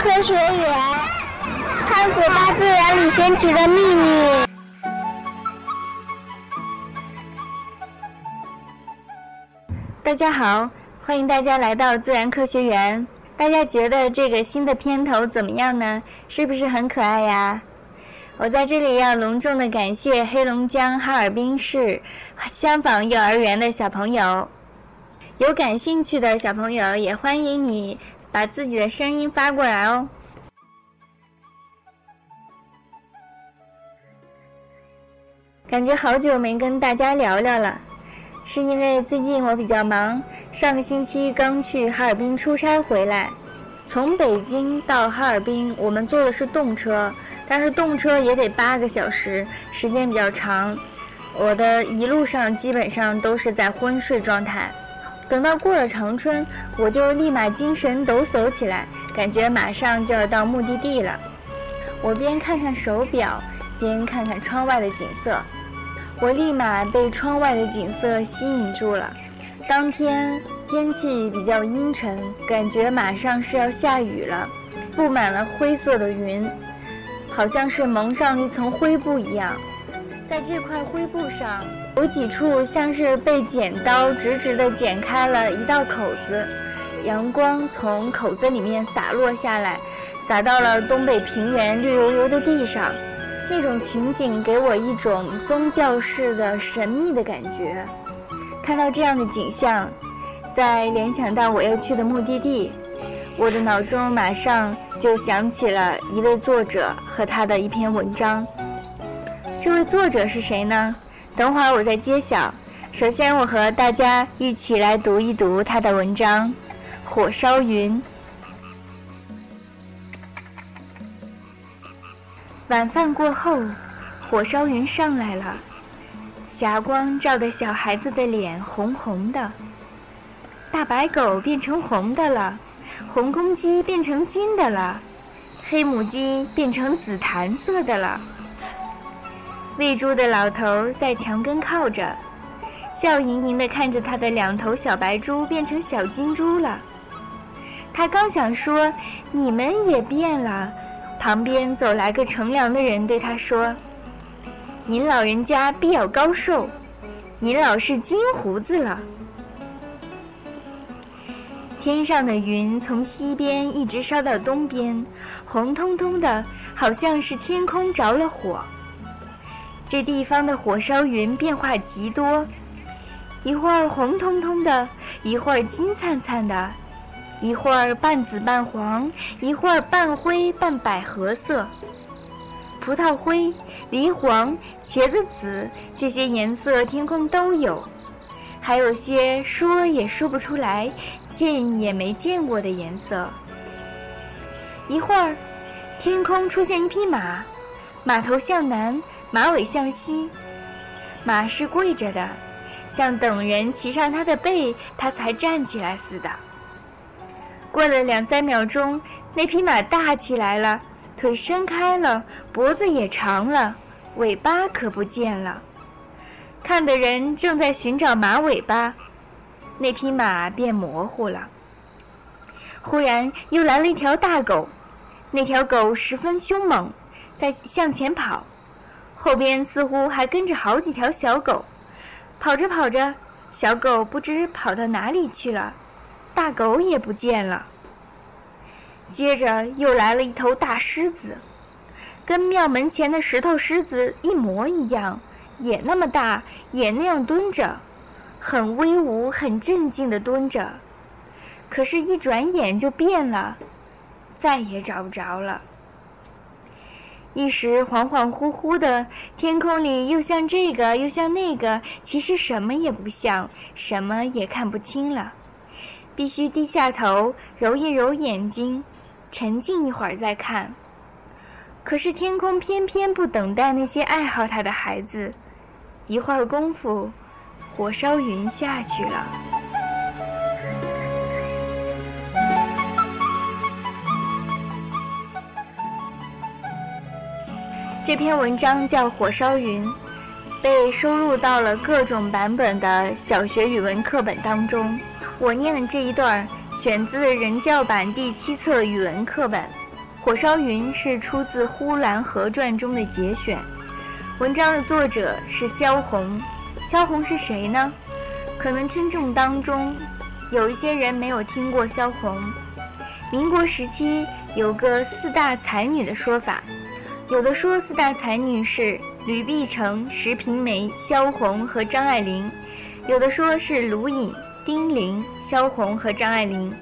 科学园，探索大自然里神奇的秘密。大家好，欢迎大家来到自然科学园。大家觉得这个新的片头怎么样呢？是不是很可爱呀？我在这里要隆重的感谢黑龙江哈尔滨市香坊幼儿园的小朋友。有感兴趣的小朋友也欢迎你把自己的声音发过来哦。感觉好久没跟大家聊聊了，是因为最近我比较忙，上个星期刚去哈尔滨出差回来。从北京到哈尔滨，我们坐的是动车，但是动车也得八个小时，时间比较长。我的一路上基本上都是在昏睡状态。等到过了长春，我就立马精神抖擞起来，感觉马上就要到目的地了。我边看看手表，边看看窗外的景色。我立马被窗外的景色吸引住了。当天天气比较阴沉，感觉马上是要下雨了，布满了灰色的云，好像是蒙上了一层灰布一样。在这块灰布上，有几处像是被剪刀直直地剪开了一道口子，阳光从口子里面洒落下来，洒到了东北平原绿油油的地上。那种情景给我一种宗教式的神秘的感觉。看到这样的景象，再联想到我要去的目的地，我的脑中马上就想起了一位作者和他的一篇文章。这位作者是谁呢？等会儿我再揭晓。首先，我和大家一起来读一读他的文章《火烧云》。晚饭过后，火烧云上来了，霞光照得小孩子的脸红红的。大白狗变成红的了，红公鸡变成金的了，黑母鸡变成紫檀色的了。喂猪的老头在墙根靠着，笑盈盈地看着他的两头小白猪变成小金猪了。他刚想说：“你们也变了。”旁边走来个乘凉的人，对他说：“您老人家必要高寿，您老是金胡子了。”天上的云从西边一直烧到东边，红彤彤的，好像是天空着了火。这地方的火烧云变化极多，一会儿红彤彤的，一会儿金灿灿的。一会儿半紫半黄，一会儿半灰半百合色。葡萄灰、梨黄、茄子紫，这些颜色天空都有，还有些说也说不出来、见也没见过的颜色。一会儿，天空出现一匹马，马头向南，马尾向西，马是跪着的，像等人骑上它的背，它才站起来似的。过了两三秒钟，那匹马大起来了，腿伸开了，脖子也长了，尾巴可不见了。看的人正在寻找马尾巴，那匹马变模糊了。忽然又来了一条大狗，那条狗十分凶猛，在向前跑，后边似乎还跟着好几条小狗。跑着跑着，小狗不知跑到哪里去了。大狗也不见了。接着又来了一头大狮子，跟庙门前的石头狮子一模一样，也那么大，也那样蹲着，很威武、很镇静地蹲着。可是，一转眼就变了，再也找不着了。一时恍恍惚惚的，天空里又像这个，又像那个，其实什么也不像，什么也看不清了。必须低下头，揉一揉眼睛，沉静一会儿再看。可是天空偏偏不等待那些爱好它的孩子，一会儿功夫，火烧云下去了。这篇文章叫《火烧云》，被收录到了各种版本的小学语文课本当中。我念的这一段选自人教版第七册语文课本。火烧云是出自《呼兰河传》中的节选，文章的作者是萧红。萧红是谁呢？可能听众当中有一些人没有听过萧红。民国时期有个四大才女的说法，有的说四大才女是吕碧城、石平梅、萧红和张爱玲，有的说是卢隐、丁玲、萧红和张爱玲，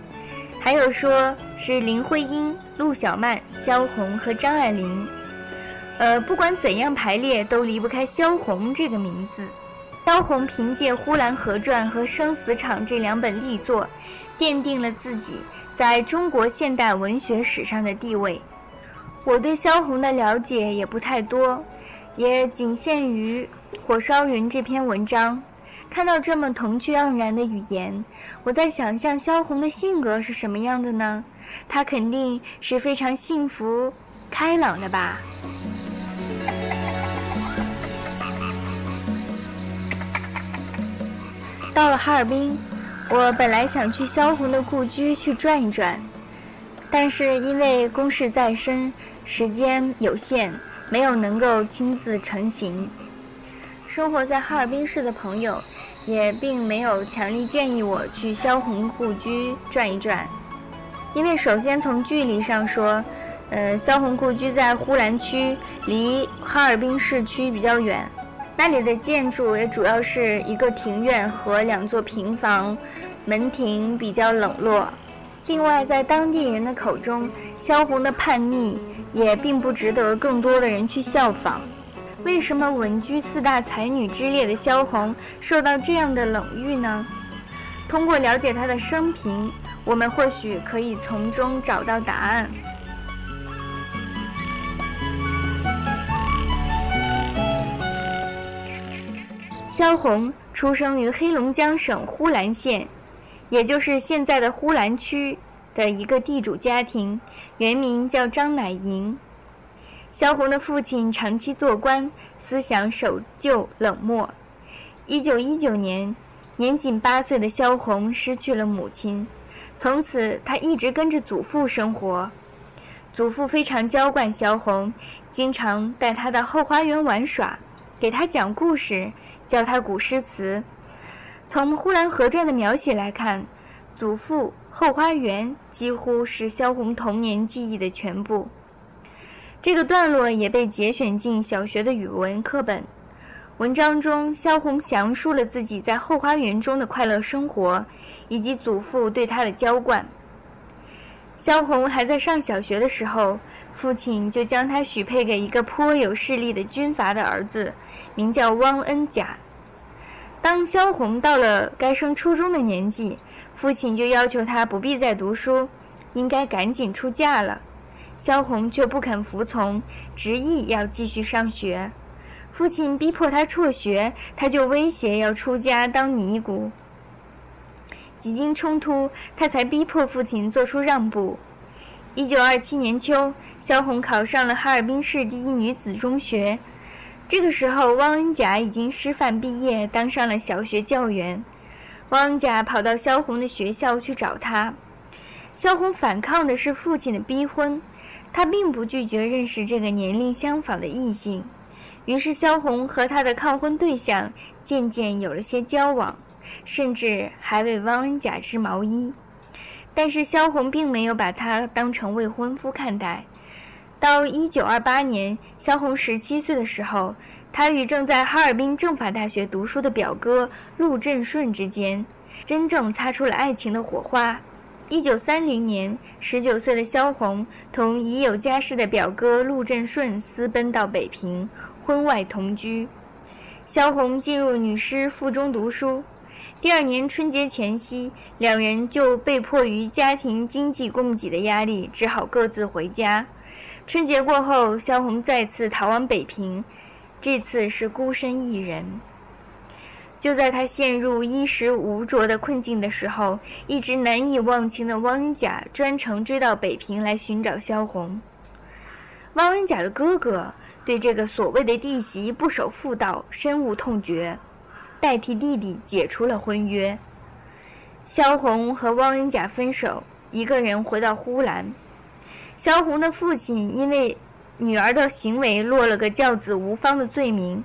还有说是林徽因。陆小曼、萧红和张爱玲，呃，不管怎样排列，都离不开萧红这个名字。萧红凭借《呼兰河传》和《生死场》这两本力作，奠定了自己在中国现代文学史上的地位。我对萧红的了解也不太多，也仅限于《火烧云》这篇文章。看到这么童趣盎然的语言，我在想象萧红的性格是什么样的呢？她肯定是非常幸福、开朗的吧。到了哈尔滨，我本来想去萧红的故居去转一转，但是因为公事在身，时间有限，没有能够亲自成行。生活在哈尔滨市的朋友，也并没有强力建议我去萧红故居转一转。因为首先从距离上说，呃，萧红故居在呼兰区，离哈尔滨市区比较远，那里的建筑也主要是一个庭院和两座平房，门庭比较冷落。另外，在当地人的口中，萧红的叛逆也并不值得更多的人去效仿。为什么稳居四大才女之列的萧红受到这样的冷遇呢？通过了解她的生平。我们或许可以从中找到答案。萧红出生于黑龙江省呼兰县，也就是现在的呼兰区的一个地主家庭，原名叫张乃莹。萧红的父亲长期做官，思想守旧冷漠。一九一九年，年仅八岁的萧红失去了母亲。从此，他一直跟着祖父生活。祖父非常娇惯萧红，经常带她到后花园玩耍，给她讲故事，教她古诗词。从《呼兰河传》的描写来看，祖父后花园几乎是萧红童年记忆的全部。这个段落也被节选进小学的语文课本。文章中，萧红详述了自己在后花园中的快乐生活，以及祖父对她的娇惯。萧红还在上小学的时候，父亲就将她许配给一个颇有势力的军阀的儿子，名叫汪恩甲。当萧红到了该升初中的年纪，父亲就要求她不必再读书，应该赶紧出嫁了。萧红却不肯服从，执意要继续上学。父亲逼迫她辍学，她就威胁要出家当尼姑。几经冲突，他才逼迫父亲做出让步。一九二七年秋，萧红考上了哈尔滨市第一女子中学。这个时候，汪恩甲已经师范毕业，当上了小学教员。汪恩甲跑到萧红的学校去找他。萧红反抗的是父亲的逼婚，他并不拒绝认识这个年龄相仿的异性。于是，萧红和他的抗婚对象渐渐有了些交往，甚至还为汪恩甲织毛衣。但是，萧红并没有把他当成未婚夫看待。到1928年，萧红17岁的时候，他与正在哈尔滨政法大学读书的表哥陆振顺之间，真正擦出了爱情的火花。1930年，19岁的萧红同已有家室的表哥陆振顺私奔到北平。婚外同居，萧红进入女师附中读书。第二年春节前夕，两人就被迫于家庭经济供给的压力，只好各自回家。春节过后，萧红再次逃往北平，这次是孤身一人。就在他陷入衣食无着的困境的时候，一直难以忘情的汪恩甲专程追到北平来寻找萧红。汪恩甲的哥哥。对这个所谓的弟媳不守妇道深恶痛绝，代替弟弟解除了婚约。萧红和汪恩甲分手，一个人回到呼兰。萧红的父亲因为女儿的行为落了个教子无方的罪名，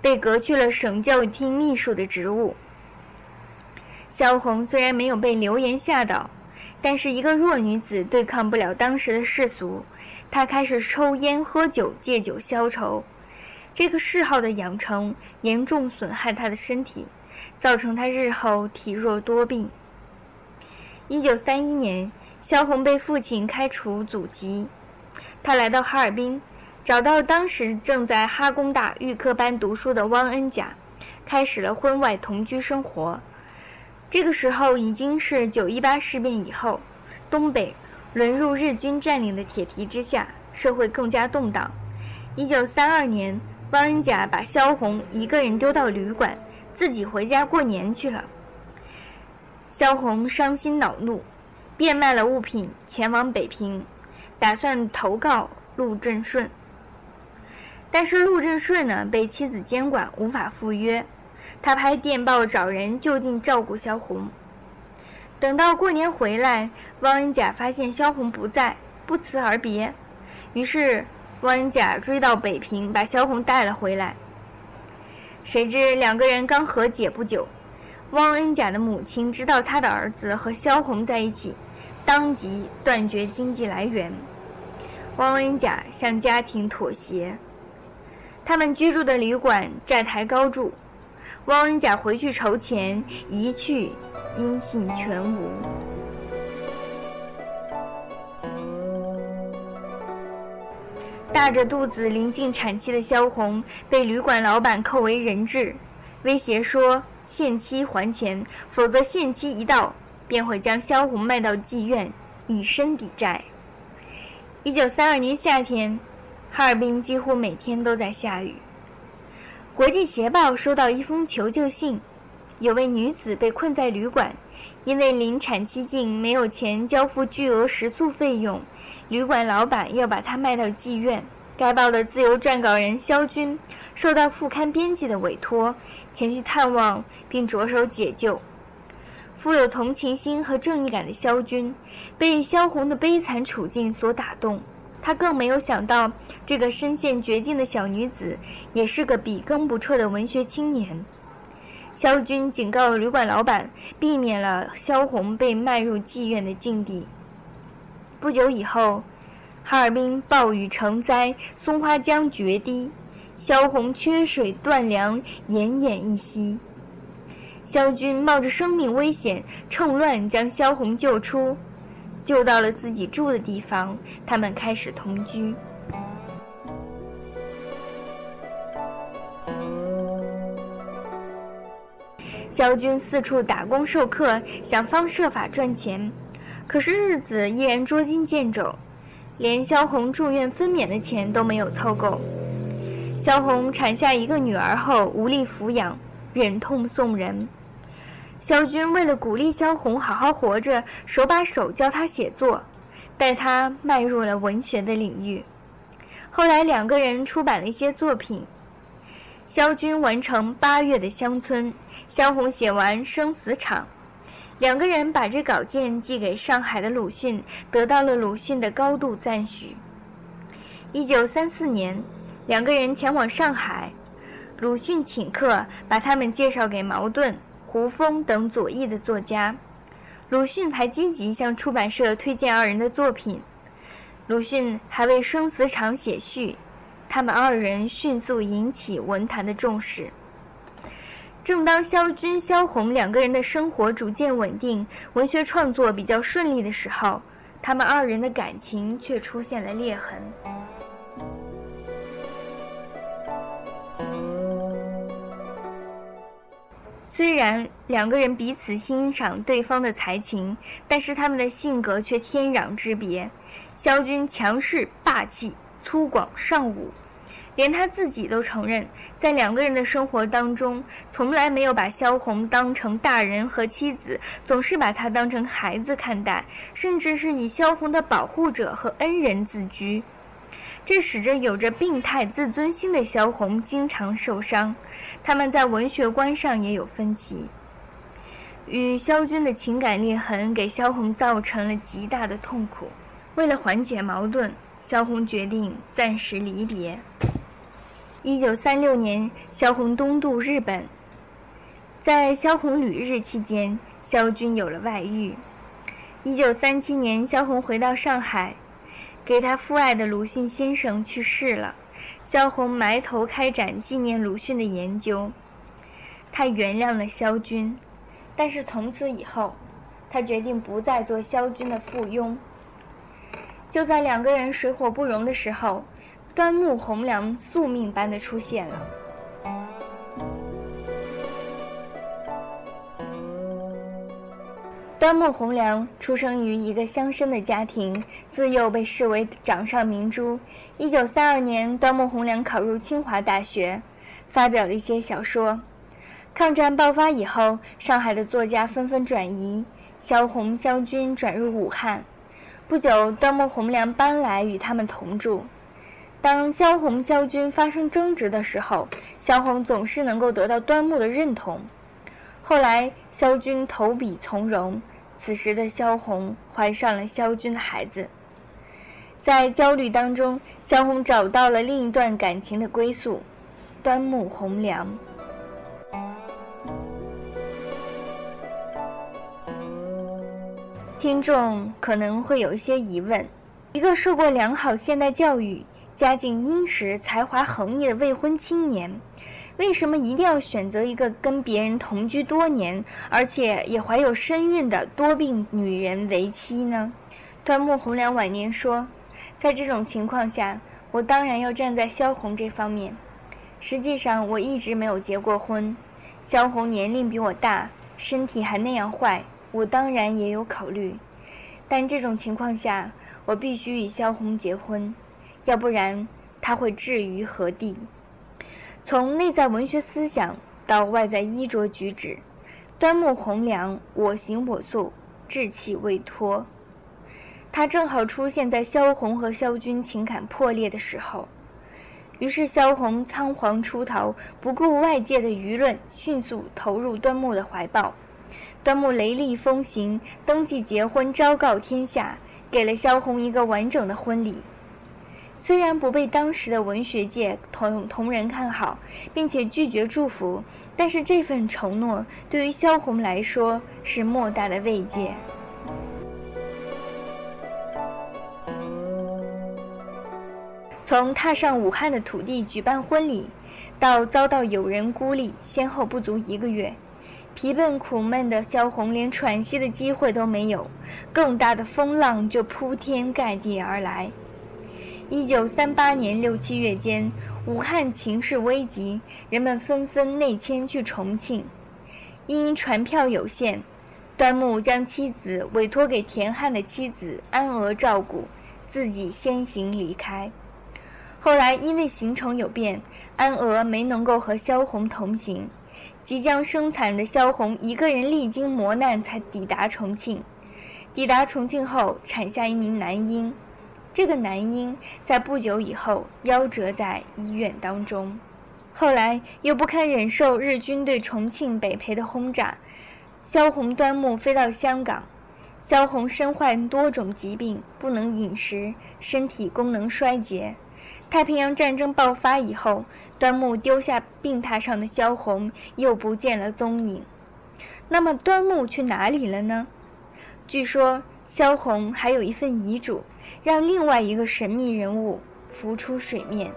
被革去了省教育厅秘书的职务。萧红虽然没有被流言吓倒，但是一个弱女子对抗不了当时的世俗，她开始抽烟喝酒，借酒消愁。这个嗜好的养成严重损害她的身体，造成她日后体弱多病。一九三一年，萧红被父亲开除祖籍，她来到哈尔滨，找到当时正在哈工大预科班读书的汪恩甲，开始了婚外同居生活。这个时候已经是九一八事变以后，东北沦入日军占领的铁蹄之下，社会更加动荡。一九三二年，汪恩甲把萧红一个人丢到旅馆，自己回家过年去了。萧红伤心恼怒，变卖了物品，前往北平，打算投靠陆振顺。但是陆振顺呢，被妻子监管，无法赴约。他拍电报找人就近照顾萧红。等到过年回来，汪恩甲发现萧红不在，不辞而别。于是汪恩甲追到北平，把萧红带了回来。谁知两个人刚和解不久，汪恩甲的母亲知道他的儿子和萧红在一起，当即断绝经济来源。汪恩甲向家庭妥协，他们居住的旅馆债台高筑。汪恩甲回去筹钱，一去音信全无。大着肚子临近产期的萧红被旅馆老板扣为人质，威胁说限期还钱，否则限期一到便会将萧红卖到妓院，以身抵债。一九三二年夏天，哈尔滨几乎每天都在下雨。国际协报收到一封求救信，有位女子被困在旅馆，因为临产期近，没有钱交付巨额食宿费用，旅馆老板要把她卖到妓院。该报的自由撰稿人肖军受到副刊编辑的委托，前去探望并着手解救。富有同情心和正义感的肖军，被萧红的悲惨处境所打动。他更没有想到，这个身陷绝境的小女子也是个笔耕不辍的文学青年。萧军警告旅馆老板，避免了萧红被卖入妓院的境地。不久以后，哈尔滨暴雨成灾，松花江决堤，萧红缺水断粮，奄奄一息。萧军冒着生命危险，趁乱将萧红救出。救到了自己住的地方，他们开始同居。萧军四处打工授课，想方设法赚钱，可是日子依然捉襟见肘，连萧红住院分娩的钱都没有凑够。萧红产下一个女儿后无力抚养，忍痛送人。萧军为了鼓励萧红好好活着，手把手教她写作，带她迈入了文学的领域。后来两个人出版了一些作品。萧军完成《八月的乡村》，萧红写完《生死场》，两个人把这稿件寄给上海的鲁迅，得到了鲁迅的高度赞许。一九三四年，两个人前往上海，鲁迅请客，把他们介绍给茅盾。胡风等左翼的作家，鲁迅还积极向出版社推荐二人的作品。鲁迅还为《生死场》写序，他们二人迅速引起文坛的重视。正当萧军、萧红两个人的生活逐渐稳定，文学创作比较顺利的时候，他们二人的感情却出现了裂痕。虽然两个人彼此欣赏对方的才情，但是他们的性格却天壤之别。萧军强势霸气、粗犷尚武，连他自己都承认，在两个人的生活当中，从来没有把萧红当成大人和妻子，总是把她当成孩子看待，甚至是以萧红的保护者和恩人自居。这使得有着病态自尊心的萧红经常受伤，他们在文学观上也有分歧。与萧军的情感裂痕给萧红造成了极大的痛苦。为了缓解矛盾，萧红决定暂时离别。一九三六年，萧红东渡日本，在萧红旅日期间，萧军有了外遇。一九三七年，萧红回到上海，给她父爱的鲁迅先生去世了。萧红埋头开展纪念鲁迅的研究，她原谅了萧军，但是从此以后，她决定不再做萧军的附庸。就在两个人水火不容的时候，端木蕻良宿命般的出现了。端木蕻良出生于一个乡绅的家庭，自幼被视为掌上明珠。一九三二年，端木蕻良考入清华大学，发表了一些小说。抗战爆发以后，上海的作家纷纷转移，萧红、萧军转入武汉。不久，端木蕻良搬来与他们同住。当萧红、萧军发生争执的时候，萧红总是能够得到端木的认同。后来，萧军投笔从戎，此时的萧红怀上了萧军的孩子。在焦虑当中，萧红找到了另一段感情的归宿——端木蕻良。听众可能会有一些疑问：一个受过良好现代教育、家境殷实、才华横溢的未婚青年。为什么一定要选择一个跟别人同居多年，而且也怀有身孕的多病女人为妻呢？端木蕻良晚年说：“在这种情况下，我当然要站在萧红这方面。实际上，我一直没有结过婚。萧红年龄比我大，身体还那样坏，我当然也有考虑。但这种情况下，我必须与萧红结婚，要不然她会置于何地？”从内在文学思想到外在衣着举止，端木蕻良我行我素，志气未脱。他正好出现在萧红和萧军情感破裂的时候，于是萧红仓皇出逃，不顾外界的舆论，迅速投入端木的怀抱。端木雷厉风行，登记结婚，昭告天下，给了萧红一个完整的婚礼。虽然不被当时的文学界同同仁看好，并且拒绝祝福，但是这份承诺对于萧红来说是莫大的慰藉。从踏上武汉的土地举办婚礼，到遭到友人孤立，先后不足一个月，疲惫苦闷的萧红连喘息的机会都没有，更大的风浪就铺天盖地而来。一九三八年六七月间，武汉情势危急，人们纷纷内迁去重庆。因船票有限，端木将妻子委托给田汉的妻子安娥照顾，自己先行离开。后来因为行程有变，安娥没能够和萧红同行。即将生产的萧红一个人历经磨难才抵达重庆。抵达重庆后，产下一名男婴。这个男婴在不久以后夭折在医院当中，后来又不堪忍受日军对重庆、北碚的轰炸，萧红、端木飞到香港。萧红身患多种疾病，不能饮食，身体功能衰竭。太平洋战争爆发以后，端木丢下病榻上的萧红，又不见了踪影。那么端木去哪里了呢？据说萧红还有一份遗嘱。让另外一个神秘人物浮出水面。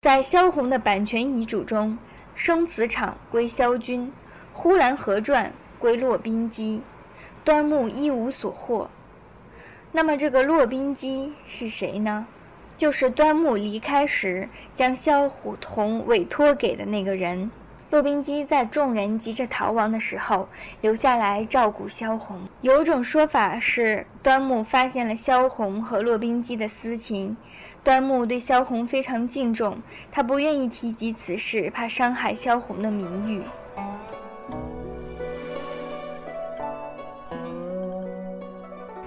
在萧红的版权遗嘱中，生死场归萧军，《呼兰河传》归骆宾基，端木一无所获。那么，这个骆宾基是谁呢？就是端木离开时将萧红委托给的那个人。骆宾基在众人急着逃亡的时候，留下来照顾萧红。有种说法是，端木发现了萧红和骆宾基的私情。端木对萧红非常敬重，他不愿意提及此事，怕伤害萧红的名誉。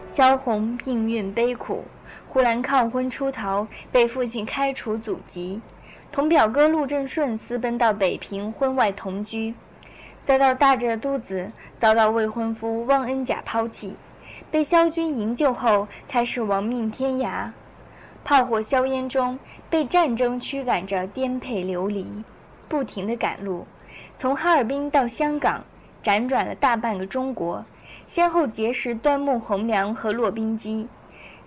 萧红命运悲苦，忽然抗婚出逃，被父亲开除祖籍。同表哥陆振顺私奔到北平，婚外同居。再到大着肚子遭到未婚夫汪恩甲抛弃，被萧军营救后开始亡命天涯，炮火硝烟中被战争驱赶着颠沛流离，不停地赶路，从哈尔滨到香港，辗转了大半个中国，先后结识端木蕻良和骆宾基。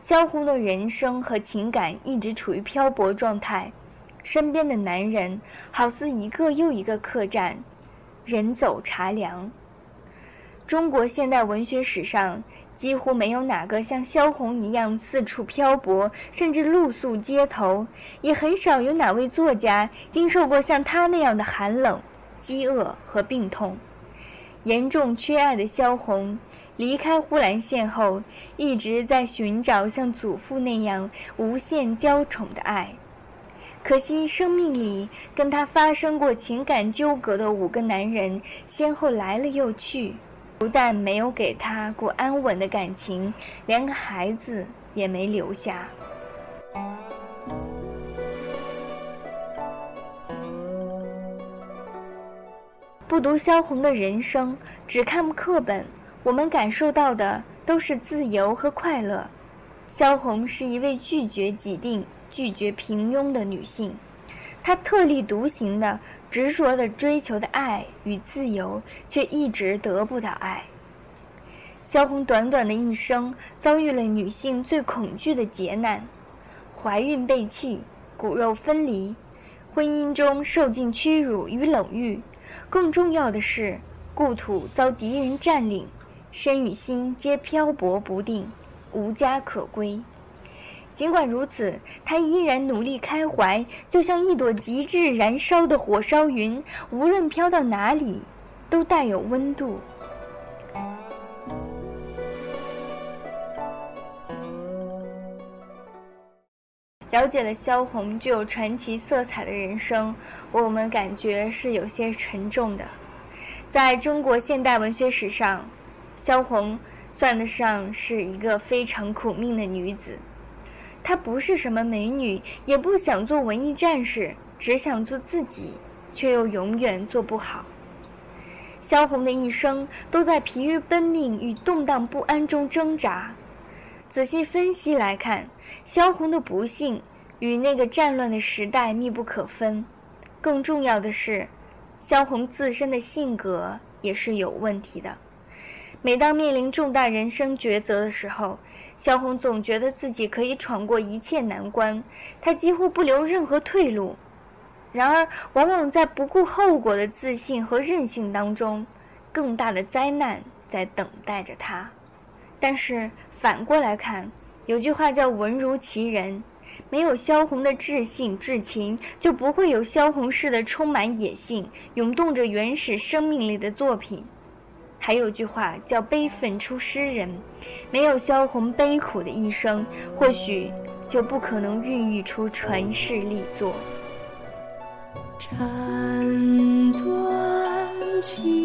萧红的人生和情感一直处于漂泊状态，身边的男人好似一个又一个客栈，人走茶凉。中国现代文学史上几乎没有哪个像萧红一样四处漂泊，甚至露宿街头，也很少有哪位作家经受过像他那样的寒冷、饥饿和病痛。严重缺爱的萧红。离开呼兰县后，一直在寻找像祖父那样无限娇宠的爱。可惜，生命里跟他发生过情感纠葛的五个男人，先后来了又去，不但没有给他过安稳的感情，连个孩子也没留下。不读萧红的人生，只看课本。我们感受到的都是自由和快乐。萧红是一位拒绝既定、拒绝平庸的女性，她特立独行的、执着的追求的爱与自由，却一直得不到爱。萧红短短的一生遭遇了女性最恐惧的劫难：怀孕被弃、骨肉分离、婚姻中受尽屈辱与冷遇，更重要的是，故土遭敌人占领。身与心皆漂泊不定，无家可归。尽管如此，他依然努力开怀，就像一朵极致燃烧的火烧云，无论飘到哪里，都带有温度。了解了萧红具有传奇色彩的人生，我们感觉是有些沉重的。在中国现代文学史上，萧红算得上是一个非常苦命的女子，她不是什么美女，也不想做文艺战士，只想做自己，却又永远做不好。萧红的一生都在疲于奔命与动荡不安中挣扎。仔细分析来看，萧红的不幸与那个战乱的时代密不可分。更重要的是，萧红自身的性格也是有问题的。每当面临重大人生抉择的时候，萧红总觉得自己可以闯过一切难关，她几乎不留任何退路。然而，往往在不顾后果的自信和任性当中，更大的灾难在等待着她。但是反过来看，有句话叫“文如其人”，没有萧红的至性至情，就不会有萧红式的充满野性、涌动着原始生命力的作品。还有句话叫“悲愤出诗人”，没有萧红悲苦的一生，或许就不可能孕育出传世力作。斩断情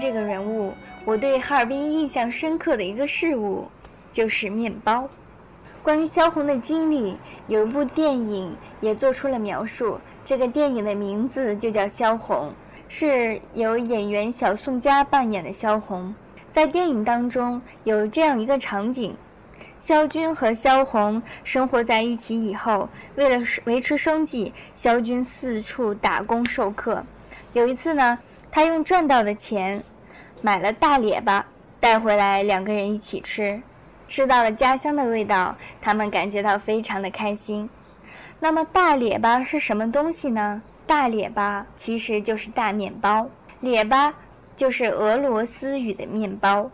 这个人物，我对哈尔滨印象深刻的一个事物，就是面包。关于萧红的经历，有一部电影也做出了描述。这个电影的名字就叫《萧红》，是由演员小宋佳扮演的萧红。在电影当中有这样一个场景：萧军和萧红生活在一起以后，为了维持生计，萧军四处打工授课。有一次呢，他用赚到的钱买了大列巴带回来，两个人一起吃，吃到了家乡的味道，他们感觉到非常的开心。那么大列巴是什么东西呢？大列巴其实就是大面包，列巴就是俄罗斯语的面包。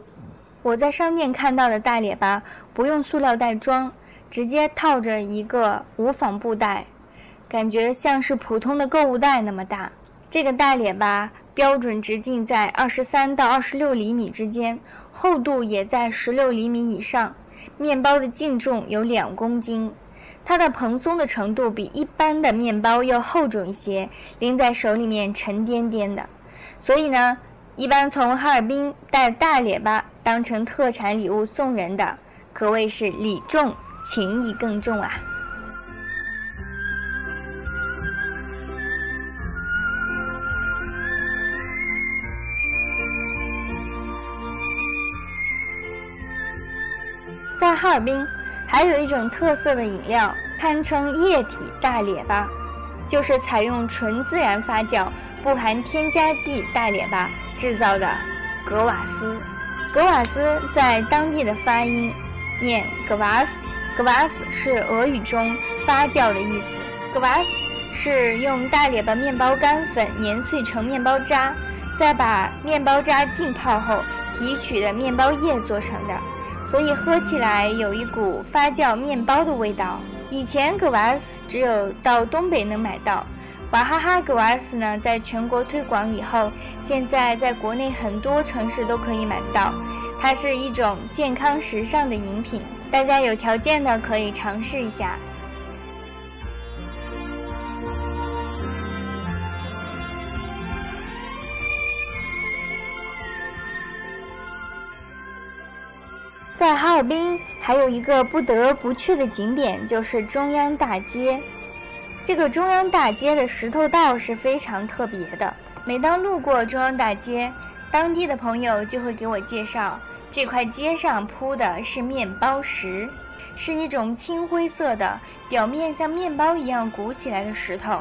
我在商店看到的大列巴不用塑料袋装，直接套着一个无纺布袋，感觉像是普通的购物袋那么大。这个大列巴标准直径在二十三到二十六厘米之间，厚度也在十六厘米以上，面包的净重有两公斤。它的蓬松的程度比一般的面包要厚重一些，拎在手里面沉甸甸的。所以呢，一般从哈尔滨带大列巴当成特产礼物送人的，可谓是礼重情义更重啊。在哈尔滨。还有一种特色的饮料，堪称液体大列巴，就是采用纯自然发酵、不含添加剂大列巴制造的格瓦斯。格瓦斯在当地的发音念格瓦斯，格瓦斯是俄语中发酵的意思。格瓦斯是用大列巴面包干粉碾碎成面包渣，再把面包渣浸泡后提取的面包液做成的。所以喝起来有一股发酵面包的味道。以前格瓦斯只有到东北能买到，娃哈哈格瓦斯呢，在全国推广以后，现在在国内很多城市都可以买得到。它是一种健康时尚的饮品，大家有条件的可以尝试一下。在哈尔滨还有一个不得不去的景点，就是中央大街。这个中央大街的石头道是非常特别的。每当路过中央大街，当地的朋友就会给我介绍，这块街上铺的是面包石，是一种青灰色的，表面像面包一样鼓起来的石头。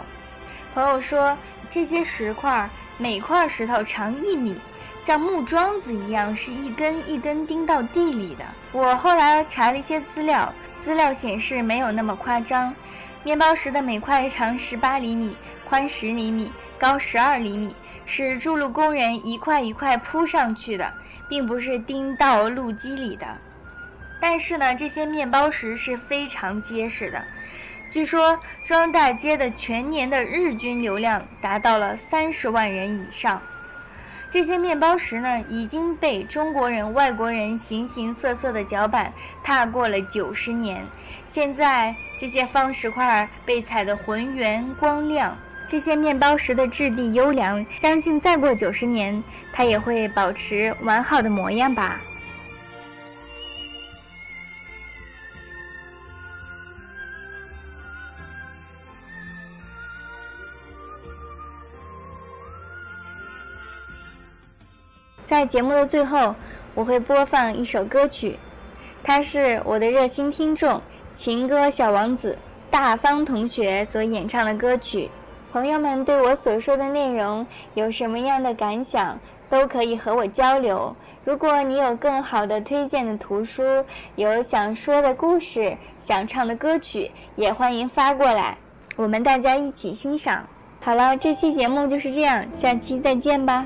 朋友说，这些石块每块石头长一米。像木桩子一样，是一根一根钉到地里的。我后来查了一些资料，资料显示没有那么夸张。面包石的每块长十八厘米，宽十厘米，高十二厘米，是筑路工人一块一块铺上去的，并不是钉到路基里的。但是呢，这些面包石是非常结实的。据说中央大街的全年的日均流量达到了三十万人以上。这些面包石呢，已经被中国人、外国人形形色色的脚板踏过了九十年。现在这些方石块被踩得浑圆光亮，这些面包石的质地优良，相信再过九十年，它也会保持完好的模样吧。在节目的最后，我会播放一首歌曲，它是我的热心听众情歌小王子大方同学所演唱的歌曲。朋友们对我所说的内容有什么样的感想，都可以和我交流。如果你有更好的推荐的图书，有想说的故事、想唱的歌曲，也欢迎发过来，我们大家一起欣赏。好了，这期节目就是这样，下期再见吧。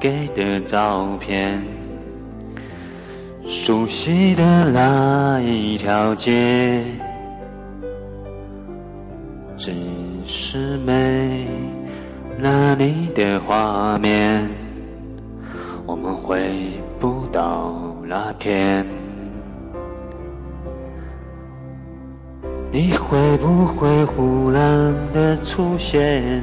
给的照片，熟悉的那一条街，只是。没，那你的画面，我们回不到那天。你会不会忽然的出现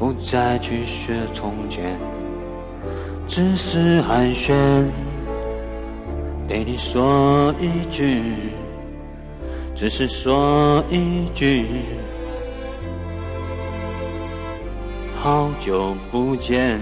不再去学从前。只是寒暄，对你说一句，只是说一句，好久不见。